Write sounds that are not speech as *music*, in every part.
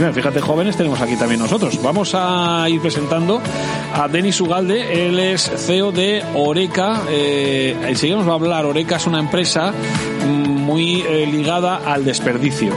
Fíjate, jóvenes tenemos aquí también nosotros. Vamos a ir presentando a Denis Ugalde. Él es CEO de Oreca. Eh, enseguida nos va a hablar. Oreca es una empresa muy eh, ligada al desperdicio.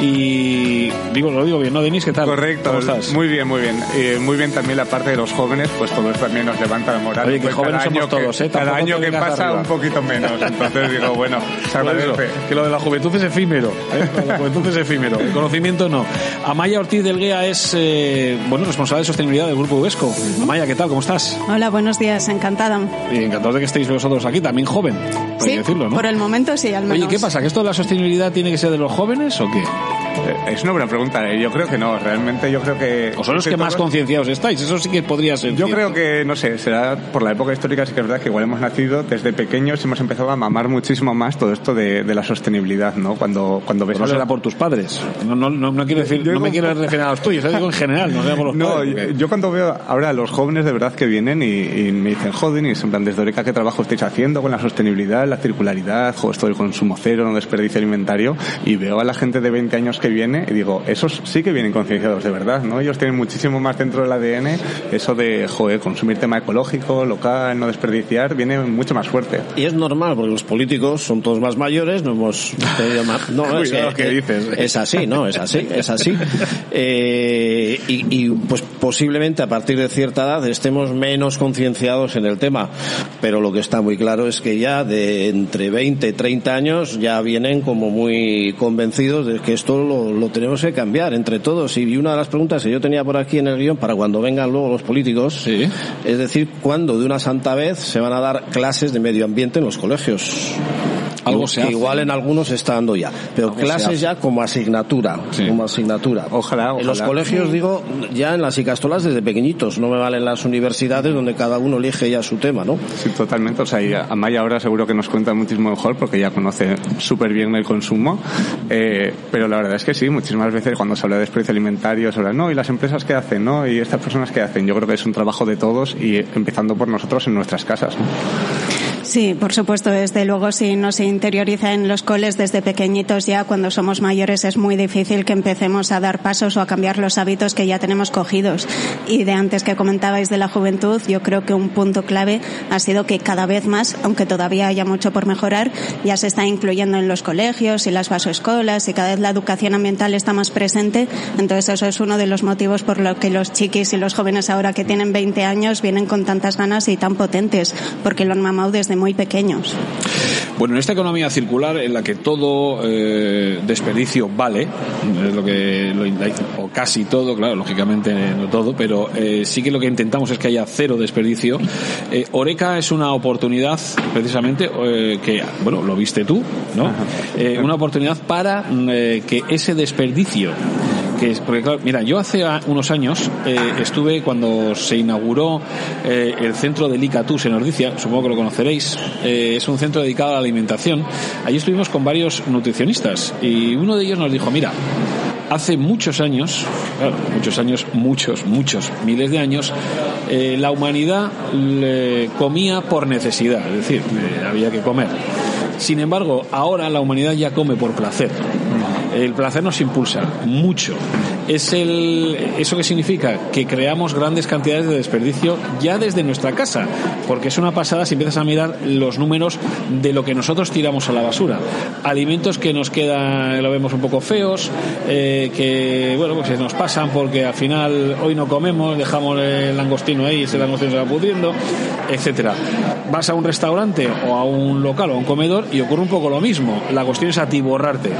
Y digo, lo digo bien, ¿no, Denis? ¿Qué tal? Correcto. ¿Cómo estás? Muy bien, muy bien. Eh, muy bien también la parte de los jóvenes, pues todo eso también nos levanta la moral. Oye, que Pues jóvenes cada somos año que- todos, ¿eh? Cada año que pasa arriba. un poquito menos. Entonces digo, bueno, se eso, que lo de la juventud es efímero. ¿eh? Lo de La juventud es efímero. El conocimiento no. Amaya Ortiz del Guía es eh, bueno responsable de sostenibilidad del Grupo Uvesco. Amaya, ¿qué tal? ¿Cómo estás? Hola, buenos días, encantada. Y encantado de que estéis vosotros aquí, también joven, por Sí, decirlo, ¿no? por el momento sí, al menos. Oye, ¿qué pasa? ¿Que esto de la sostenibilidad tiene que ser de los jóvenes o qué? Thank you. Es una buena pregunta. eh. Yo creo que no. Realmente yo creo que... ¿O son los que más concienciados estáis? Eso sí que podría ser. Yo cierto. creo que, no sé, será por la época histórica, sí que es verdad que igual hemos nacido desde pequeños y hemos empezado a mamar muchísimo más todo esto de, de la sostenibilidad, ¿no? Cuando, cuando ves Pero no será por tus padres. No, no, no, no quiero decir, Yo no me quiero referir a los tuyos, yo digo en general, no sea por los No, padres. yo, porque- yo cuando veo ahora a los jóvenes de verdad que vienen y, y me dicen, joder, y en plan, desde Oreca, ¿qué trabajo estáis haciendo con la sostenibilidad, la circularidad, esto del consumo cero, no desperdicio alimentario? Y veo a la gente de 20 años que viene y digo, esos sí que vienen concienciados de verdad, ¿no? Ellos tienen muchísimo más dentro del ADN eso de, joder, consumir tema ecológico, local, no desperdiciar, viene mucho más fuerte. Y es normal, porque los políticos son todos más mayores, no hemos tenido más... *laughs* No, es, Cuidado que dices. es así, ¿no? Es así, es así. *laughs* Eh, y, y, pues posiblemente a partir de cierta edad estemos menos concienciados en el tema, pero lo que está muy claro es que ya de entre 20 y 30 años ya vienen como muy convencidos de que esto lo, lo tenemos que cambiar entre todos. Y una de las preguntas que yo tenía por aquí en el guion para cuando vengan luego los políticos, Sí. es decir, ¿cuándo de una santa vez se van a dar clases de medio ambiente en los colegios? Algo Que se hace. Igual en algunos se está dando ya, pero Algo se clases ya como asignatura, Sí. como asignatura. Ojalá, En los ojalá. colegios digo ya en las icastolas desde pequeñitos, no me valen las universidades donde cada uno elige ya su tema, ¿no? Sí, totalmente. O sea, y Amaya ahora seguro que nos cuenta muchísimo mejor porque ya conoce súper bien el consumo. Eh, pero la verdad es que sí, muchísimas veces cuando se habla de desperdicio alimentario, se habla, no, y las empresas qué hacen, ¿no? Y estas personas qué hacen. Yo creo que es un trabajo de todos y empezando por nosotros en nuestras casas. ¿no? Sí, por supuesto, desde luego si no se interioriza en los coles desde pequeñitos ya, cuando somos mayores es muy difícil que empecemos a dar pasos o a cambiar los hábitos que ya tenemos cogidos. Y de antes que comentabais de la juventud, yo creo que un punto clave ha sido que cada vez más, aunque todavía haya mucho por mejorar, ya se está incluyendo en los colegios y las vasoescolas y cada vez la educación ambiental está más presente. Entonces eso es uno de los motivos por los que los chiquis y los jóvenes ahora que tienen 20 años vienen con tantas ganas y tan potentes, porque lo han mamado desde muy pequeños. Bueno, en esta economía circular en la que todo eh, desperdicio vale, es lo que lo, o casi todo, claro, lógicamente no todo, pero eh, sí que lo que intentamos es que haya cero desperdicio. Eh, Oreca es una oportunidad, precisamente, eh, que, bueno, lo viste tú, ¿no? Eh, una oportunidad para mm, eh, que ese desperdicio porque claro, mira, yo hace a- unos años eh, estuve cuando se inauguró eh, el centro del ICATUS en Ordicia, supongo que lo conoceréis, eh, es un centro dedicado a la alimentación. Allí estuvimos con varios nutricionistas y uno de ellos nos dijo, mira, hace muchos años, muchos años, muchos, muchos, miles de años, la humanidad le comía por necesidad, es decir, había que comer. Sin embargo, ahora la humanidad ya come por placer. El placer nos impulsa mucho. Es el, ¿eso qué significa? Que creamos grandes cantidades de desperdicio ya desde nuestra casa, porque es una pasada si empiezas a mirar los números de lo que nosotros tiramos a la basura. Alimentos que nos quedan, lo vemos un poco feos, eh, que, bueno, pues nos pasan porque al final hoy no comemos, dejamos el langostino ahí y ese langostino se va pudriendo, etcétera. Vas a un restaurante o a un local o a un comedor y ocurre un poco lo mismo. La cuestión es atiborrarte.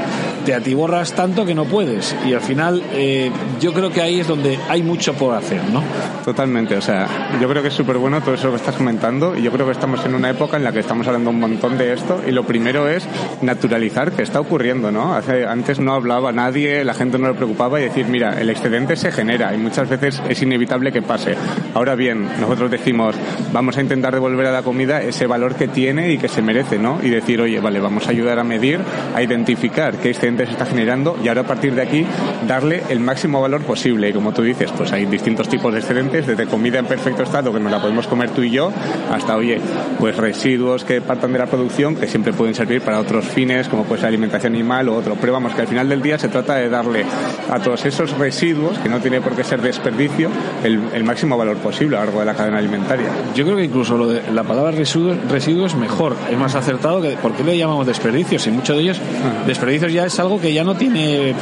Te atiborras tanto que no puedes y al final eh, yo creo que ahí es donde hay mucho por hacer, ¿no? Totalmente, o sea, yo creo que es súper bueno todo eso que estás comentando y yo creo que estamos en una época en la que estamos hablando un montón de esto y lo primero es naturalizar que está ocurriendo, ¿no? Hace, antes no hablaba nadie, la gente no le preocupaba y decir, mira, el excedente se genera y muchas veces es inevitable que pase. Ahora bien, nosotros decimos, vamos a intentar devolver a la comida ese valor que tiene y que se merece, ¿no? Y decir, oye, vale, vamos a ayudar a medir, a identificar qué excedente se está generando y ahora a partir de aquí darle el máximo valor posible. Y como tú dices, pues hay distintos tipos de excedentes, desde comida en perfecto estado, que nos la podemos comer tú y yo, hasta, oye, pues residuos que partan de la producción, que siempre pueden servir para otros fines, como puede ser alimentación animal o otro. Pero vamos, que al final del día se trata de darle a todos esos residuos, que no tiene por qué ser desperdicio, el, máximo valor posible a lo largo de la cadena alimentaria. Yo creo que incluso lo de la palabra residuo, residuo es mejor, es más acertado que ¿por qué le llamamos desperdicios? Y muchos de ellos, ah. desperdicios ya es algo que ya no tiene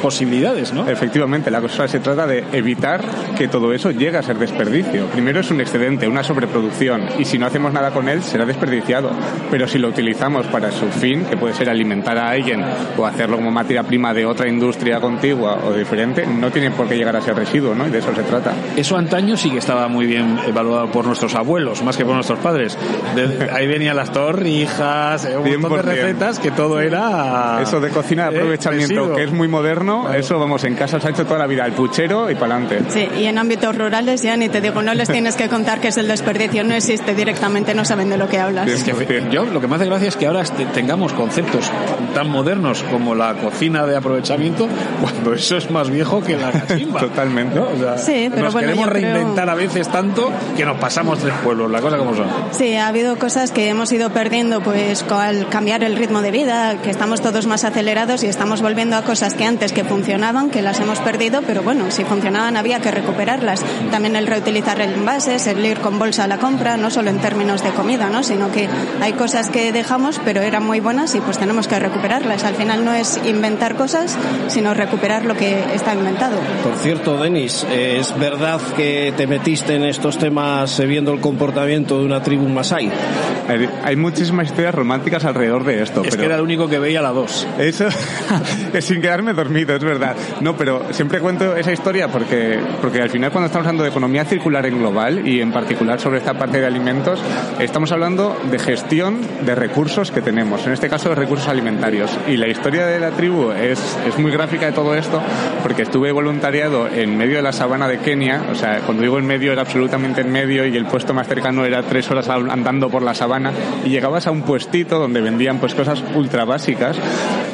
posibilidades, ¿no? Efectivamente, la cosa se trata de evitar que todo eso llegue a ser desperdicio. Primero es un excedente, una sobreproducción, y si no hacemos nada con él, será desperdiciado. Pero si lo utilizamos para su fin, que puede ser alimentar a alguien o hacerlo como materia prima de otra industria contigua o diferente, no tiene por qué llegar a ser residuo, ¿no? Y de eso se trata. Eso antaño sí que estaba muy bien evaluado por nuestros abuelos, más que por nuestros padres. ahí venían las torrijas, un montón de recetas que todo era... Eso de cocina de eh, aprovechamiento, que es muy moderno, eso vamos, en casa se ha hecho toda la vida, el puchero y para adelante. Sí, y en ámbitos rurales ya ni te digo, no les tienes que contar que es el desperdicio, no existe directamente, no saben de lo que hablas. yo lo que me hace gracia es que ahora tengamos conceptos tan modernos como la cocina de aprovechamiento, cuando eso es más viejo que la cachimba. *laughs* Totalmente. sí, pero nos queremos reinventar a veces tanto que nos pasamos tres pueblos, la cosa como son. Sí, ha habido cosas que hemos ido perdiendo pues al cambiar el ritmo de vida, que estamos todos más acelerados y estamos volviendo a cosas que antes que funcionaban, que las hemos perdido, pero bueno, si funcionaban había que recuperarlas. También el reutilizar el envases, el ir con bolsa a la compra, no solo en términos de comida, ¿no? sino que hay cosas que dejamos, pero eran muy buenas y pues tenemos que recuperarlas. Al final no es inventar cosas, sino recuperar lo que está inventado. Por cierto, Denis, ¿es verdad que te metiste en estos temas viendo el comportamiento de una tribu masai? Hay, muchísimas historias románticas alrededor de esto. Es que era el único que veía la dos. Eso, *laughs* sin quedarme dormido, es verdad. No, pero siempre cuento esa historia porque, porque al final cuando estamos hablando de economía circular en global y en particular sobre esta parte de alimentos, estamos hablando de gestión de recursos que tenemos, en este caso de recursos alimentarios. Y la historia de la tribu es, es muy gráfica de todo esto porque estuve voluntariado en medio de la sabana de Kenia, o sea, cuando digo en medio era absolutamente en medio y el puesto más cercano era tres horas andando por la sabana y llegabas a un puestito donde vendían pues cosas ultra básicas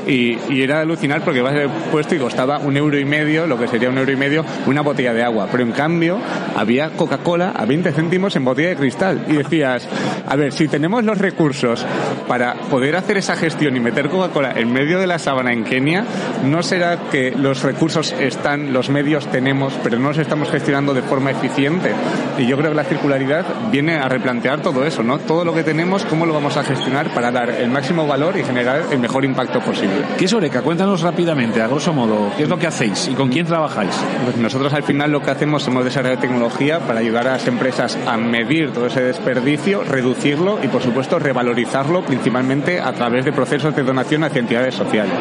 y, y era alucinar porque vas al puesto y costaba un euro y medio, lo que sería un euro y medio, una botella de agua. Pero en cambio había Coca-Cola a 20 céntimos en botella de cristal. Y decías, a ver, si tenemos los recursos para poder hacer esa gestión y meter Coca-Cola en medio de la sábana en Kenia, ¿no será que los recursos están, los medios tenemos, pero no los estamos gestionando de forma eficiente? Y yo creo que la circularidad viene a replantear todo eso, ¿no? Todo lo que tenemos, cómo lo vamos a gestionar para dar el máximo valor y generar el mejor impacto posible. ¿Qué es Oreca? Cuéntanos rápidamente, a grosso modo, ¿qué es lo que hacéis y con quién trabajáis? Pues nosotros al final lo que hacemos hemos desarrollado tecnología para ayudar a las empresas a medir todo ese desperdicio, reducirlo y por supuesto revalorizarlo principalmente a través de procesos de donación hacia entidades sociales.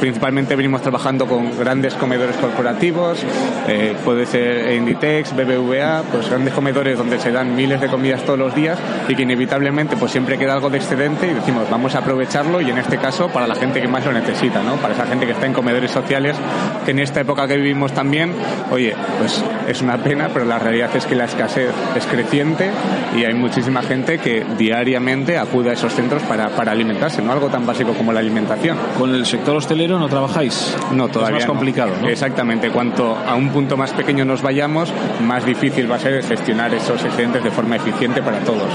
Principalmente venimos trabajando con grandes comedores corporativos, eh, puede ser Inditex, BBVA, pues grandes comedores donde se dan miles de comidas todos los días y que inevitablemente pues siempre queda algo de excedente y decimos vamos a aprovecharlo y en este caso para la gente que más lo necesita, ¿no? Para esa gente que está en comedores sociales, que en esta época que vivimos también, oye, pues es una pena, pero la realidad es que la escasez es creciente y hay muchísima gente que diariamente acude a esos centros para, para alimentarse, ¿no? Algo tan básico como la alimentación. Con el sector hostelero no trabajáis? No, todavía. Es más complicado, ¿no? Exactamente. Cuanto a un punto más pequeño nos vayamos, más difícil va a ser gestionar esos excedentes de forma eficiente para todos.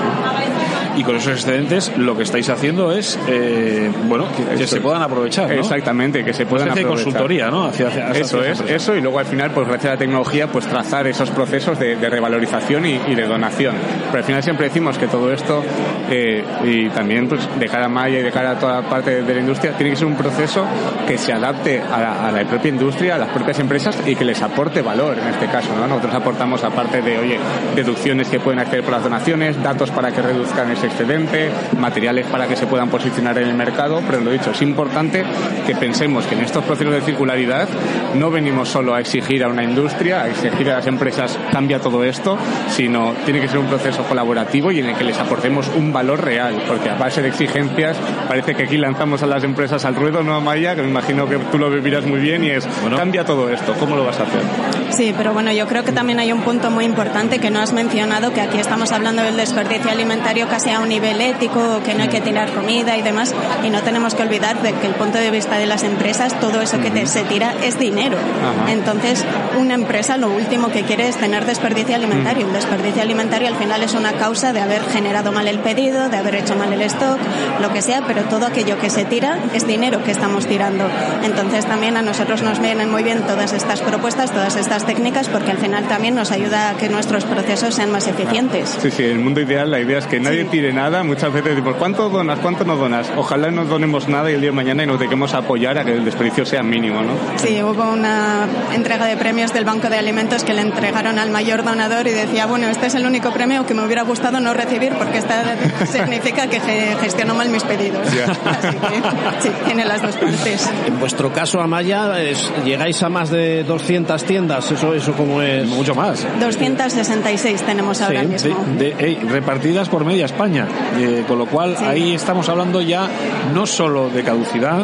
Y con esos excedentes lo que estáis haciendo es, eh, bueno, que, se puedan aprovechar. ¿No? Exactamente, que se puedan aprovechar. consultoría, ¿no? Hacia- hacia- hacia eso es, eso y luego al final, pues gracias a la tecnología, pues trazar esos procesos de, de revalorización y, y de donación. Pero al final siempre decimos que todo esto eh, y también pues de cara a Maya y de cara a toda parte de la industria tiene que ser un proceso que se adapte a la, a la propia industria, a las propias empresas y que les aporte valor en este caso. ¿no? Nosotros aportamos aparte de, oye, deducciones que pueden acceder por las donaciones, datos para que reduzcan ese excedente, materiales para que se puedan posicionar en el mercado, pero lo dicho, es importante que pensemos que en estos procesos de circularidad no venimos solo a exigir a una industria, a exigir a las empresas cambia todo esto, sino tiene que ser un proceso colaborativo y en el que les aportemos un valor real, porque a base de exigencias parece que aquí lanzamos a las empresas al ruedo, ¿no, Maya? Que me imagino que tú lo vivirás muy bien y es, cambia todo esto, ¿cómo lo vas a hacer? Sí, pero bueno, yo creo que también hay un punto muy importante que no has mencionado, que aquí estamos hablando del desperdicio alimentario casi a un nivel ético, que no hay que tirar comida y demás, y no tenemos que olvidar de que el punto de vista de las empresas, todo eso que te- se tira es dinero. Ajá. Entonces, una empresa lo último que quiere es tener desperdicio alimentario. El desperdicio alimentario al final es una causa de haber generado mal el pedido, de haber hecho mal el stock, lo que sea, pero todo aquello que se tira es dinero que estamos tirando. Entonces también a nosotros nos vienen muy bien todas estas propuestas, todas estas técnicas, porque al final también nos ayuda a que nuestros procesos sean más eficientes. Sí, sí, en el mundo ideal la idea es que nadie Sí. tire nada. Muchas veces decimos, ¿cuánto donas? ¿Cuánto no donas? Ojalá no donemos nada y el día de mañana y nos dediquemos a apoyar a que el desperdicio sea mínimo, ¿no? Sí, hubo una entrega de premios del Banco de Alimentos que le entregaron al mayor donador y decía, bueno, este es el único premio que me hubiera gustado no recibir porque esta *laughs* significa que ge- gestiono mal mis pedidos. Así que sí, tiene las dos partes. En vuestro caso, Amaya, es, llegáis a más de 200 tiendas. Eso, eso como es. Mucho más. 266 tenemos ahora Sí, mismo. de- repartidas por media España. Eh, con lo cual, Sí. ahí estamos hablando ya no solo de caducidad,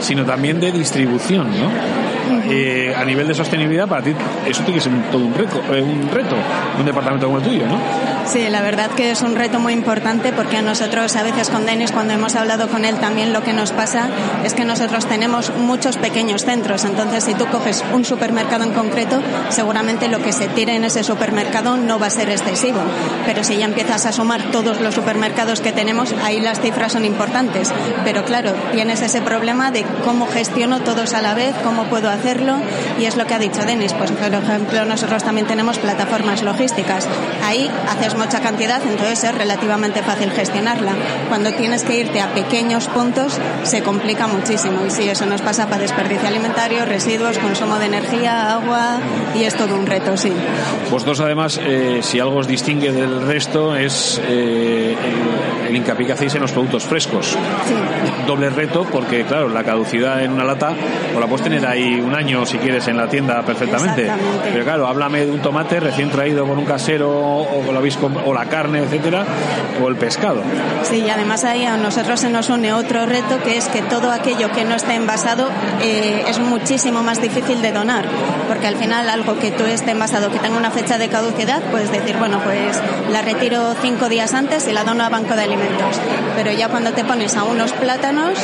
sino también de distribución, ¿no? Eh, a nivel de sostenibilidad, para ti, eso tiene que ser todo un, reco- eh, un reto, un departamento como el tuyo, ¿no? Sí, la verdad que es un reto muy importante porque a nosotros a veces con Denis cuando hemos hablado con él también lo que nos pasa es que nosotros tenemos muchos pequeños centros, entonces si tú coges un supermercado en concreto, seguramente lo que se tire en ese supermercado no va a ser excesivo, pero si ya empiezas a sumar todos los supermercados que tenemos, ahí las cifras son importantes, pero claro, tienes ese problema de cómo gestiono todos a la vez, cómo puedo hacerlo y es lo que ha dicho Denis, pues por ejemplo nosotros también tenemos plataformas logísticas, ahí haces mucha cantidad, entonces es relativamente fácil gestionarla. Cuando tienes que irte a pequeños puntos se complica muchísimo y sí, eso nos pasa para desperdicio alimentario, residuos, consumo de energía, agua y es todo un reto, sí. Vosotros, además, eh, si algo os distingue del resto es eh, el, el hincapié que hacéis en los productos frescos. Sí. Doble reto, porque, claro, la caducidad en una lata, o la puedes tener ahí un año si quieres en la tienda perfectamente. Pero, claro, háblame de un tomate recién traído con un casero, o, habéis comp- o la carne, etcétera, o el pescado. Sí, y además ahí a nosotros se nos une otro reto que es que todo aquello que no esté envasado eh, es muchísimo más difícil de donar, porque al final algo que tú esté envasado, que tenga una fecha de caducidad, puedes decir, bueno, pues la retiro cinco días antes y la dono a banco de alimentos. Pero ya cuando te pones a unos plátanos,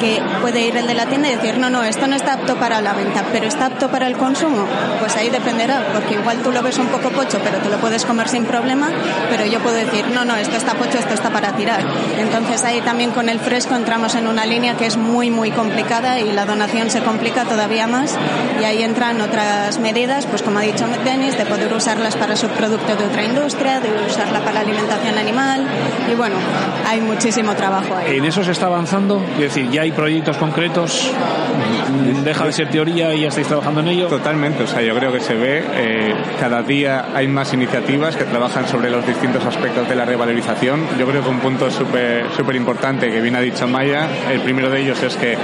que puede ir el de la tienda y decir, no, no, esto no está apto para la venta, pero está apto para el consumo, pues ahí dependerá, porque igual tú lo ves un poco pocho, pero te lo puedes comer sin problema, pero yo puedo decir, no, no, esto está pocho, esto está para tirar. Entonces ahí también con el fresco entramos en una línea que es muy, muy complicada y la donación se complica todavía más y ahí entran otras medidas, pues como ha dicho Denis, de poder usarlas para subproductos de otra industria, de usarla para alimentación animal y bueno, hay muchísimo trabajo ahí. En eso se está avanzando, es decir, ya hay proyectos concretos, deja de ser teoría y ya estáis trabajando en ello. Totalmente, o sea, yo creo que se ve, eh, cada día hay más iniciativas que trabajan sobre los distintos aspectos de la revalorización. Yo creo que un punto súper súper importante que bien ha dicho Maya, el primero de ellos es que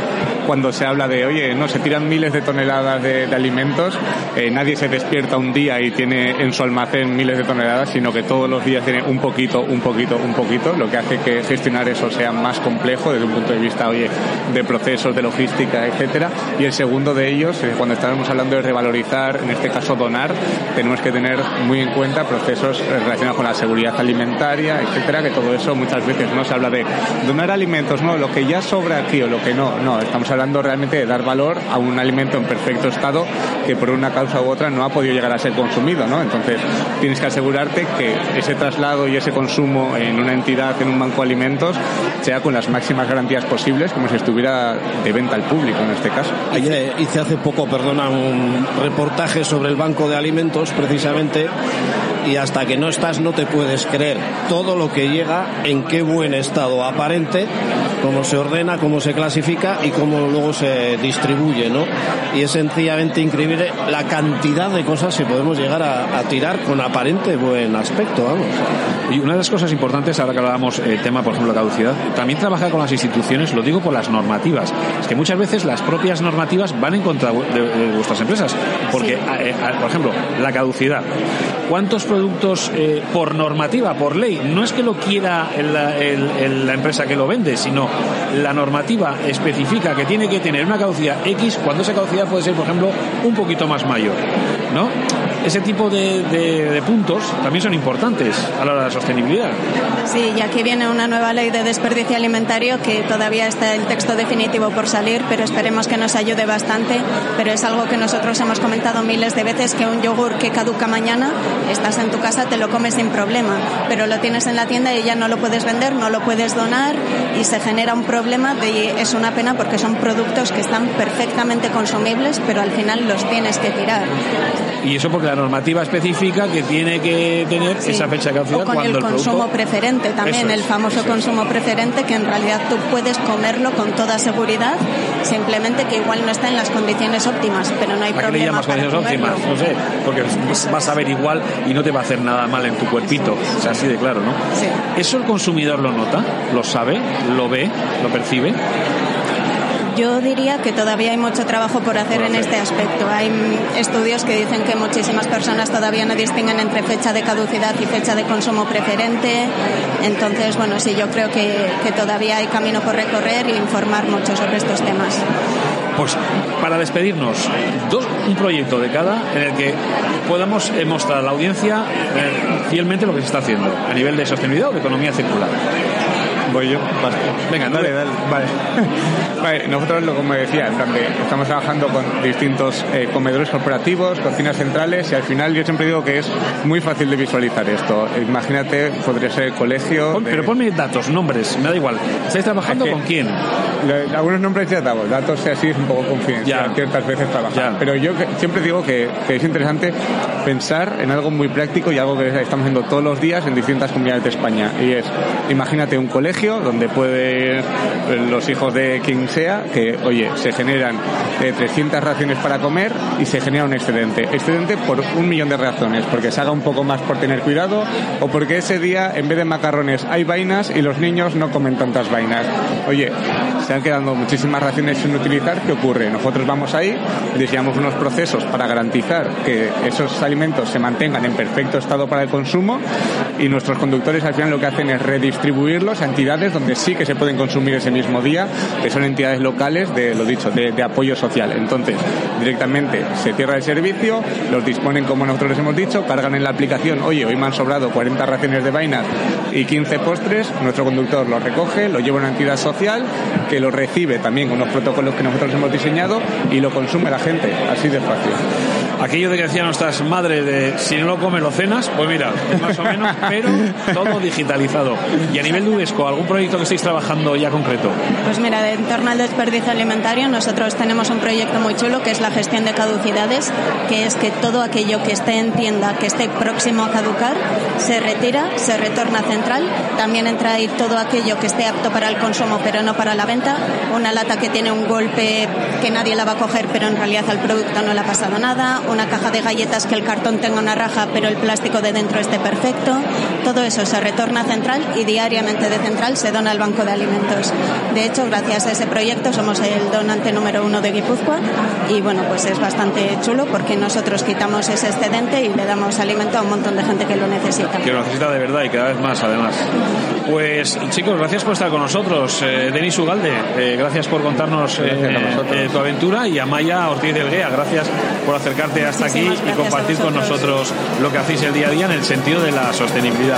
cuando se habla de, oye, no, se tiran miles de toneladas de, de alimentos, eh, nadie se despierta un día y tiene en su almacén miles de toneladas, sino que todos los días tiene un poquito, un poquito, un poquito, lo que hace que gestionar eso sea más complejo desde un punto de vista, oye, de procesos, de logística, etcétera. Y el segundo de ellos, eh, cuando estábamos hablando de revalorizar, en este caso donar, tenemos que tener muy en cuenta procesos eh, con la seguridad alimentaria, etcétera, que todo eso muchas veces no se habla de donar alimentos, no, lo que ya sobra aquí o lo que no, no, estamos hablando realmente de dar valor a un alimento en perfecto estado que por una causa u otra no ha podido llegar a ser consumido, ¿no? Entonces tienes que asegurarte que ese traslado y ese consumo en una entidad, en un banco de alimentos sea con las máximas garantías posibles, como si estuviera de venta al público en este caso. Hice, hice hace poco, perdona, un reportaje sobre el banco de alimentos, precisamente, y hasta que no estás no te puedes creer todo lo que llega, en qué buen estado aparente, cómo se ordena, cómo se clasifica y cómo luego se distribuye, ¿no? Y es sencillamente increíble la cantidad de cosas que podemos llegar a, a tirar con aparente buen aspecto, vamos. Y una de las cosas importantes, ahora que hablábamos el tema, por ejemplo, la caducidad, también trabaja con las instituciones, lo digo por las normativas. Es que muchas veces las propias normativas van en contra de, de vuestras empresas. Porque, Sí. a- eh, a- por ejemplo, la caducidad. ¿Cuántos productos eh, por normativa, por ley, no es que lo quiera el- el- la empresa que lo vende, sino la normativa especifica que tiene que tener una caducidad X cuando esa caducidad puede ser, por ejemplo, un poquito más mayor? ¿No? Ese tipo de, puntos también son importantes a la hora de la sostenibilidad. Sí, y aquí viene una nueva ley de desperdicio alimentario que todavía está el texto definitivo por salir, pero esperemos que nos ayude bastante. Pero es algo que nosotros hemos comentado miles de veces, que un yogur que caduca mañana, estás en tu casa, te lo comes sin problema, pero lo tienes en la tienda y ya no lo puedes vender, no lo puedes donar y se genera un problema de, es una pena porque son productos que están perfectamente consumibles, pero al final los tienes que tirar. Y eso porque la normativa especifica que tiene que tener Sí. esa fecha de caducidad O con cuando el consumo producto... preferente también, es, el famoso es. consumo preferente que en realidad tú puedes comerlo con toda seguridad, simplemente que igual no está en las condiciones óptimas, pero no hay ¿A problema llamas para condiciones comerlo. óptimas? No sé, porque vas a ver igual y no te va a hacer nada mal en tu cuerpito. O sea, así de claro, ¿no? Sí. ¿Eso el consumidor lo nota? ¿Lo sabe? ¿Lo ve? ¿Lo percibe? Yo diría que todavía hay mucho trabajo por hacer en este aspecto. Hay estudios que dicen que muchísimas personas todavía no distinguen entre fecha de caducidad y fecha de consumo preferente. Entonces, bueno, sí, yo creo que, que todavía hay camino por recorrer e informar mucho sobre estos temas. Pues para despedirnos, dos, un proyecto de cada en el que podamos mostrar a la audiencia eh, fielmente lo que se está haciendo a nivel de sostenibilidad o de economía circular. Voy yo. Vale. Venga, dale, dale. Vale. *laughs* Vale, nosotros, como decía, estamos trabajando con distintos eh, comedores corporativos, cocinas centrales, y al final yo siempre digo que es muy fácil de visualizar esto. Imagínate, podría ser el colegio. Pon- de- Pero ponme datos, nombres, me da igual. ¿Estáis trabajando Es que- con quién? Lo- Algunos nombres ya damos, datos así es un poco confidencial, Ya. ciertas veces trabajar. Ya. Pero yo que- siempre digo que, que es interesante pensar en algo muy práctico y algo que estamos haciendo todos los días en distintas comunidades de España. Y es, imagínate un colegio donde puede los hijos de quien sea, que, oye, se generan eh, 300 raciones para comer y se genera un excedente. Excedente por un millón de razones, porque se haga un poco más por tener cuidado o porque ese día en vez de macarrones hay vainas y los niños no comen tantas vainas. Oye, se han quedado muchísimas raciones sin utilizar, ¿qué ocurre? Nosotros vamos ahí, diseñamos unos procesos para garantizar que esos alimentos se mantengan en perfecto estado para el consumo y nuestros conductores al final lo que hacen es redistribuirlos a entidades donde sí que se pueden consumir ese mismo día, que son entidades locales de, lo dicho, de, apoyo social. Entonces, directamente se cierra el servicio, los disponen como nosotros les hemos dicho, cargan en la aplicación, oye, hoy me han sobrado 40 raciones de vainas y 15 postres, nuestro conductor los recoge, lo lleva a una entidad social que lo recibe también con unos protocolos que nosotros hemos diseñado y lo consume la gente, así de fácil. Aquello de que decían nuestras madres de si no lo comes lo cenas, pues mira, más o menos, pero todo digitalizado. Y a nivel de UDESCO, ¿algún proyecto que estéis trabajando ya concreto? Pues mira, en torno al desperdicio alimentario, nosotros tenemos un proyecto muy chulo que es la gestión de caducidades, que es que todo aquello que esté en tienda, que esté próximo a caducar, se retira, se retorna central. También entra ahí todo aquello que esté apto para el consumo, pero no para la venta. Una lata que tiene un golpe que nadie la va a coger, pero en realidad al producto no le ha pasado nada. Una caja de galletas que el cartón tenga una raja, pero el plástico de dentro esté perfecto. Todo eso se retorna a central y diariamente de central se dona al banco de alimentos. De hecho, gracias a ese proyecto somos el donante número uno de Guipúzcoa y bueno, pues es bastante chulo porque nosotros quitamos ese excedente y le damos alimento a un montón de gente que lo necesita. Que lo necesita de verdad y cada vez más, además. Pues chicos, gracias por estar con nosotros. Eh, Denis Ugalde, eh, gracias por contarnos eh, eh, tu aventura. Y a Maya Ortiz del Guea, gracias por acercarte hasta aquí y compartir con nosotros lo que hacéis el día a día en el sentido de la sostenibilidad.